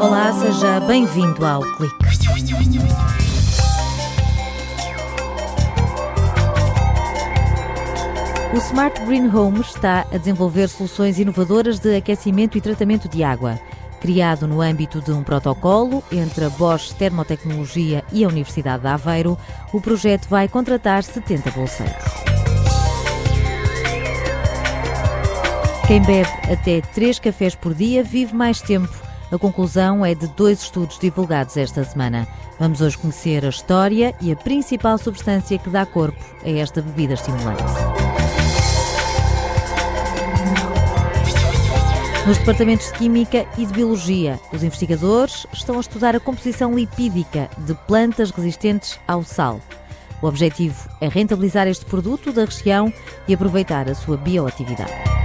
Olá, seja bem-vindo ao Clique. O Smart Green Home está a desenvolver soluções inovadoras de aquecimento e tratamento de água. Criado no âmbito de um protocolo entre a Bosch Termotecnologia e a Universidade de Aveiro, o projeto vai contratar 70 bolseiros. Quem bebe até 3 cafés por dia vive mais tempo. A conclusão é de dois estudos divulgados esta semana. Vamos hoje conhecer a história e a principal substância que dá corpo a esta bebida estimulante. Nos departamentos de Química e de Biologia, os investigadores estão a estudar a composição lipídica de plantas resistentes ao sal. O objetivo é rentabilizar este produto da região e aproveitar a sua bioatividade.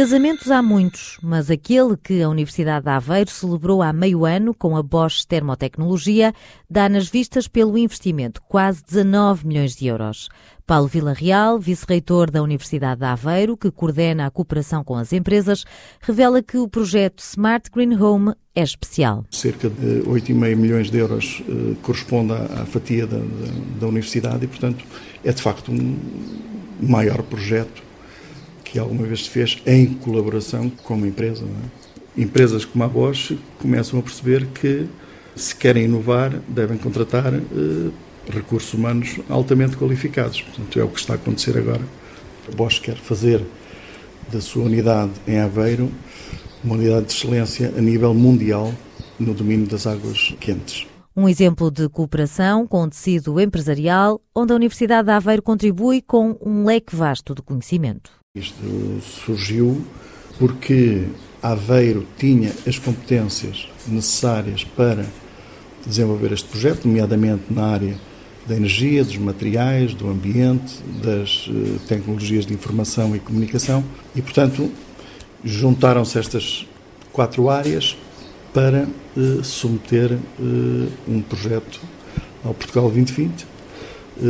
Casamentos há muitos, mas aquele que a Universidade de Aveiro celebrou há meio ano com a Bosch Termotecnologia dá nas vistas pelo investimento, quase 19 milhões de euros. Paulo Villarreal, vice-reitor da Universidade de Aveiro, que coordena a cooperação com as empresas, revela que o projeto Smart Green Home é especial. Cerca de 8,5 milhões de euros eh, corresponde à, fatia da, da, da Universidade e, portanto, é de facto um maior projeto que alguma vez se fez em colaboração com uma empresa. É? Empresas como a Bosch começam a perceber que, se querem inovar, devem contratar eh, recursos humanos altamente qualificados. Portanto, é o que está a acontecer agora. A Bosch quer fazer da sua unidade em Aveiro uma unidade de excelência a nível mundial no domínio das águas quentes. Um exemplo de cooperação com o tecido empresarial, onde a Universidade de Aveiro contribui com um leque vasto de conhecimento. Isto surgiu porque Aveiro tinha as competências necessárias para desenvolver este projeto, nomeadamente na área da energia, dos materiais, do ambiente, das uh, tecnologias de informação e comunicação e, portanto, juntaram-se estas quatro áreas para uh, submeter uh, um projeto ao Portugal 2020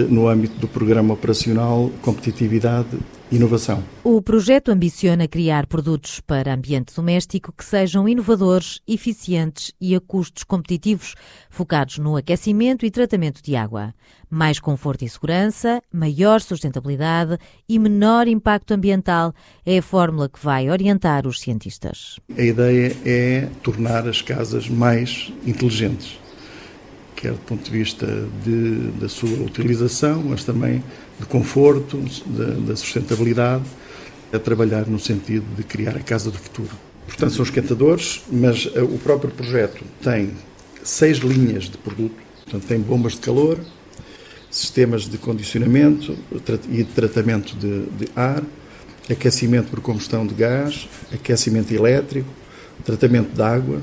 no âmbito do Programa Operacional Competitividade inovação. O projeto ambiciona criar produtos para ambiente doméstico que sejam inovadores, eficientes e a custos competitivos, focados no aquecimento e tratamento de água. Mais conforto e segurança, maior sustentabilidade e menor impacto ambiental é a fórmula que vai orientar os cientistas. A ideia é tornar as casas mais inteligentes quer do ponto de vista de, da sua utilização, mas também de conforto, da, sustentabilidade, a trabalhar no sentido de criar a casa do futuro. Portanto, são esquentadores, mas eh, o próprio projeto tem seis linhas de produto, portanto, tem bombas de calor, sistemas de condicionamento e de tratamento de, de ar, aquecimento por combustão de gás, aquecimento elétrico, tratamento de água,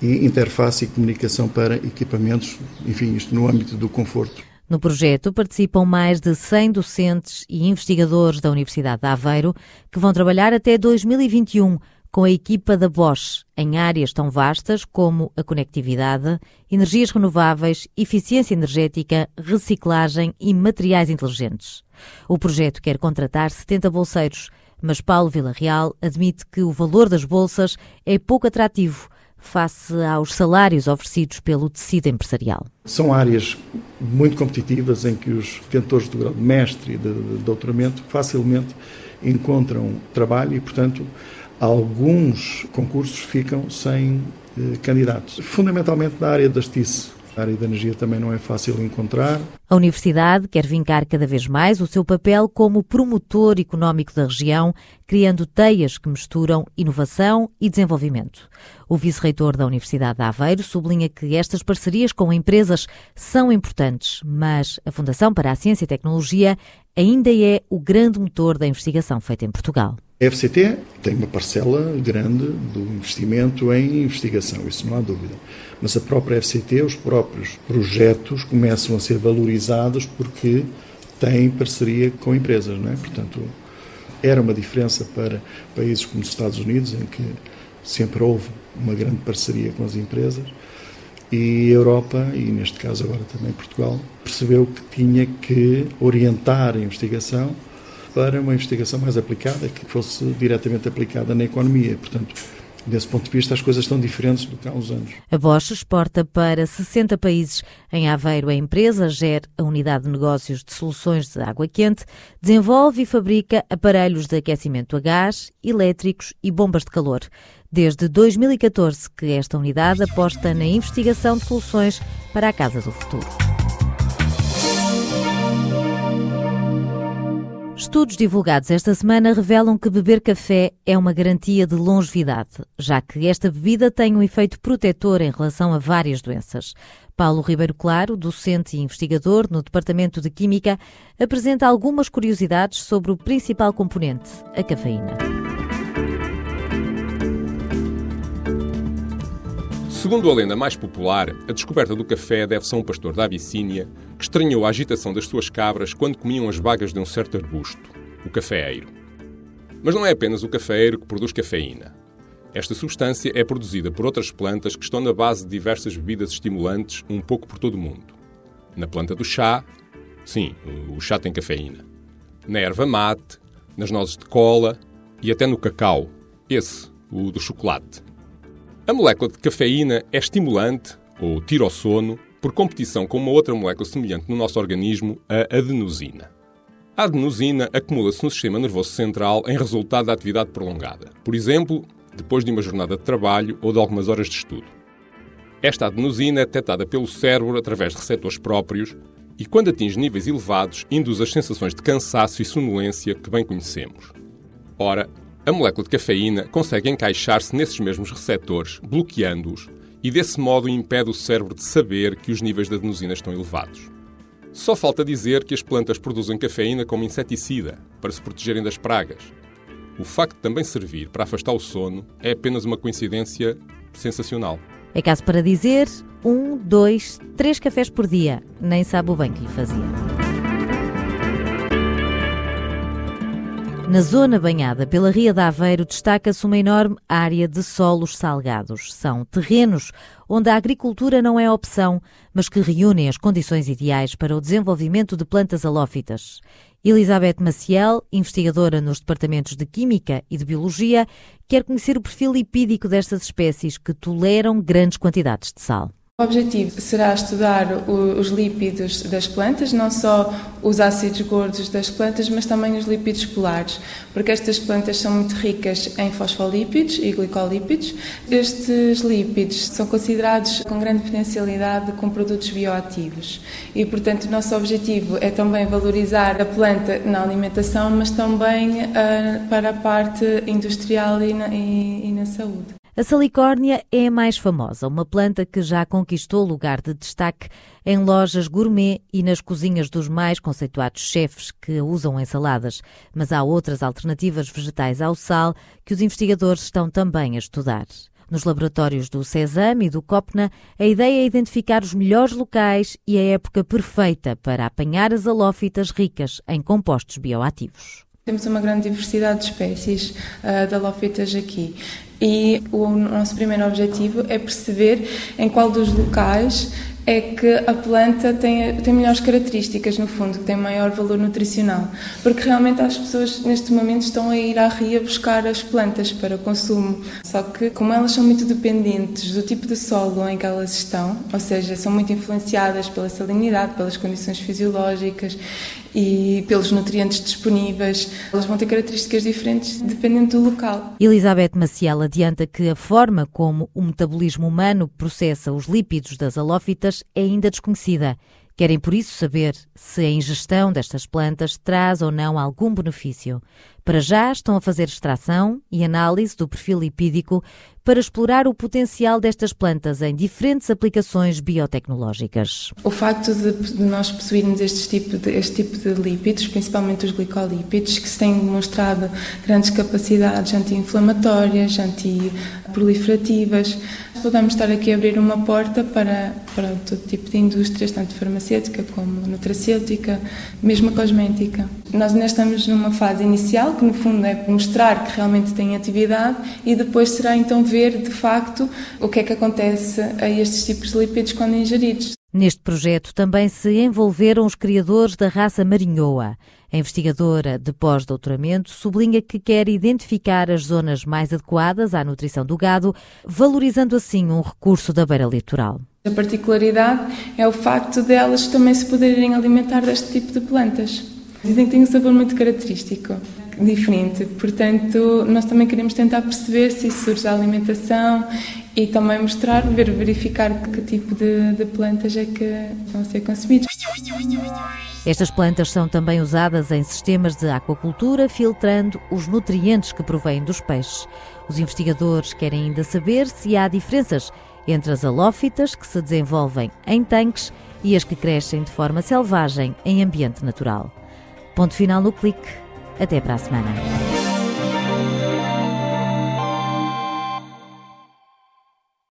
e interface e comunicação para equipamentos, enfim, isto no âmbito do conforto. No projeto participam mais de 100 docentes e investigadores da Universidade de Aveiro que vão trabalhar até 2021 com a equipa da Bosch em áreas tão vastas como a conectividade, energias renováveis, eficiência energética, reciclagem e materiais inteligentes. O projeto quer contratar 70 bolseiros, mas Paulo Villarreal admite que o valor das bolsas é pouco atrativo face aos salários oferecidos pelo tecido empresarial? São áreas muito competitivas em que os detentores do grau de mestre e de, de doutoramento facilmente encontram trabalho e, portanto, alguns concursos ficam sem eh, candidatos. Fundamentalmente na área das TIC, a área da energia também não é fácil encontrar. A Universidade quer vincar cada vez mais o seu papel como promotor económico da região, criando teias que misturam inovação e desenvolvimento. O vice-reitor da Universidade de Aveiro sublinha que estas parcerias com empresas são importantes, mas a Fundação para a Ciência e Tecnologia ainda é o grande motor da investigação feita em Portugal. A FCT tem uma parcela grande do investimento em investigação, isso não há dúvida. Mas a própria FCT, os próprios projetos começam a ser valorizados porque têm parceria com empresas, não é? Portanto, era uma diferença para países como os Estados Unidos, em que sempre houve uma grande parceria com as empresas, e a Europa, e neste caso agora também Portugal, percebeu que tinha que orientar a investigação para uma investigação mais aplicada, que fosse diretamente aplicada na economia. Portanto, Desse ponto de vista, as coisas estão diferentes do que há uns anos. A Bosch exporta para 60 países. Em Aveiro, a empresa gera a unidade de negócios de soluções de água quente, desenvolve e fabrica aparelhos de aquecimento a gás, elétricos e bombas de calor. Desde 2014 que esta unidade aposta na investigação de soluções para a casa do futuro. Estudos divulgados esta semana revelam que beber café é uma garantia de longevidade, já que esta bebida tem um efeito protetor em relação a várias doenças. Paulo Ribeiro Claro, docente e investigador no Departamento de Química, apresenta algumas curiosidades sobre o principal componente, a cafeína. Segundo a lenda mais popular, a descoberta do café deve-se a um pastor da Abissínia que estranhou a agitação das suas cabras quando comiam as bagas de um certo arbusto, o cafeeiro. Mas não é apenas o cafeeiro que produz cafeína. Esta substância é produzida por outras plantas que estão na base de diversas bebidas estimulantes um pouco por todo o mundo. Na planta do chá, sim, o chá tem cafeína. Na erva mate, nas nozes de cola e até no cacau, esse, o do chocolate. A molécula de cafeína é estimulante, ou tira ao sono, por competição com uma outra molécula semelhante no nosso organismo, a adenosina. A adenosina acumula-se no sistema nervoso central em resultado da atividade prolongada, por exemplo, depois de uma jornada de trabalho ou de algumas horas de estudo. Esta adenosina é detectada pelo cérebro através de receptores próprios e, quando atinge níveis elevados, induz as sensações de cansaço e sonolência que bem conhecemos. Ora, a molécula de cafeína consegue encaixar-se nesses mesmos receptores, bloqueando-os, e desse modo impede o cérebro de saber que os níveis de adenosina estão elevados. Só falta dizer que as plantas produzem cafeína como inseticida, para se protegerem das pragas. O facto de também servir para afastar o sono é apenas uma coincidência sensacional. É caso para dizer um, dois, três cafés por dia. Nem sabe o bem que lhe fazia. Na zona banhada pela Ria de Aveiro destaca-se uma enorme área de solos salgados. São terrenos onde a agricultura não é opção, mas que reúnem as condições ideais para o desenvolvimento de plantas halófitas. Elizabeth Maciel, investigadora nos departamentos de Química e de Biologia, quer conhecer o perfil lipídico destas espécies que toleram grandes quantidades de sal. O objetivo será estudar os lípidos das plantas, não só os ácidos gordos das plantas, mas também os lípidos polares, porque estas plantas são muito ricas em fosfolípidos e glicolípidos. Estes lípidos são considerados com grande potencialidade com produtos bioativos e, portanto, o nosso objetivo é também valorizar a planta na alimentação, mas também uh, para a parte industrial e na, e, e na saúde. A salicórnia é a mais famosa, uma planta que já conquistou lugar de destaque em lojas gourmet e nas cozinhas dos mais conceituados chefes que a usam em saladas. Mas há outras alternativas vegetais ao sal que os investigadores estão também a estudar. Nos laboratórios do CESAM e do COPNA, a ideia é identificar os melhores locais e a época perfeita para apanhar as halófitas ricas em compostos bioativos. Temos uma grande diversidade de espécies uh, de halófitas aqui e o nosso primeiro objetivo é perceber em qual dos locais é que a planta tem, tem melhores características, no fundo, que tem maior valor nutricional. Porque realmente as pessoas, neste momento, estão a ir à ria buscar as plantas para consumo. Só que, como elas são muito dependentes do tipo de solo em que elas estão, ou seja, são muito influenciadas pela salinidade, pelas condições fisiológicas e pelos nutrientes disponíveis, elas vão ter características diferentes dependendo do local. Elizabeth Maciel adianta que a forma como o metabolismo humano processa os lípidos das halófitas é ainda desconhecida. Querem por isso saber se a ingestão destas plantas traz ou não algum benefício. Para já estão a fazer extração e análise do perfil lipídico para explorar o potencial destas plantas em diferentes aplicações biotecnológicas. O facto de, nós possuirmos este tipo de, este tipo de lípidos, principalmente os glicolípidos, que se têm demonstrado grandes capacidades anti-inflamatórias, anti-proliferativas, podemos estar aqui a abrir uma porta para, para todo tipo de indústrias, tanto farmacêutica como nutracêutica, mesmo cosmética. Nós ainda estamos numa fase inicial, que no fundo é mostrar que realmente tem atividade, e depois será então ver de facto o que é que acontece a estes tipos de lípidos quando ingeridos. Neste projeto também se envolveram os criadores da raça marinhoa. A investigadora de pós-doutoramento sublinha que quer identificar as zonas mais adequadas à nutrição do gado, valorizando assim um recurso da beira litoral. A particularidade é o facto de elas também se poderem alimentar deste tipo de plantas. Dizem que tem um sabor muito característico, diferente. Portanto, nós também queremos tentar perceber se isso surge da alimentação e também mostrar, ver, verificar que tipo de, de plantas é que vão ser consumidas. Estas plantas são também usadas em sistemas de aquacultura, filtrando os nutrientes que provêm dos peixes. Os investigadores querem ainda saber se há diferenças entre as halófitas que se desenvolvem em tanques e as que crescem de forma selvagem em ambiente natural. Ponto final no clique. Até para a semana.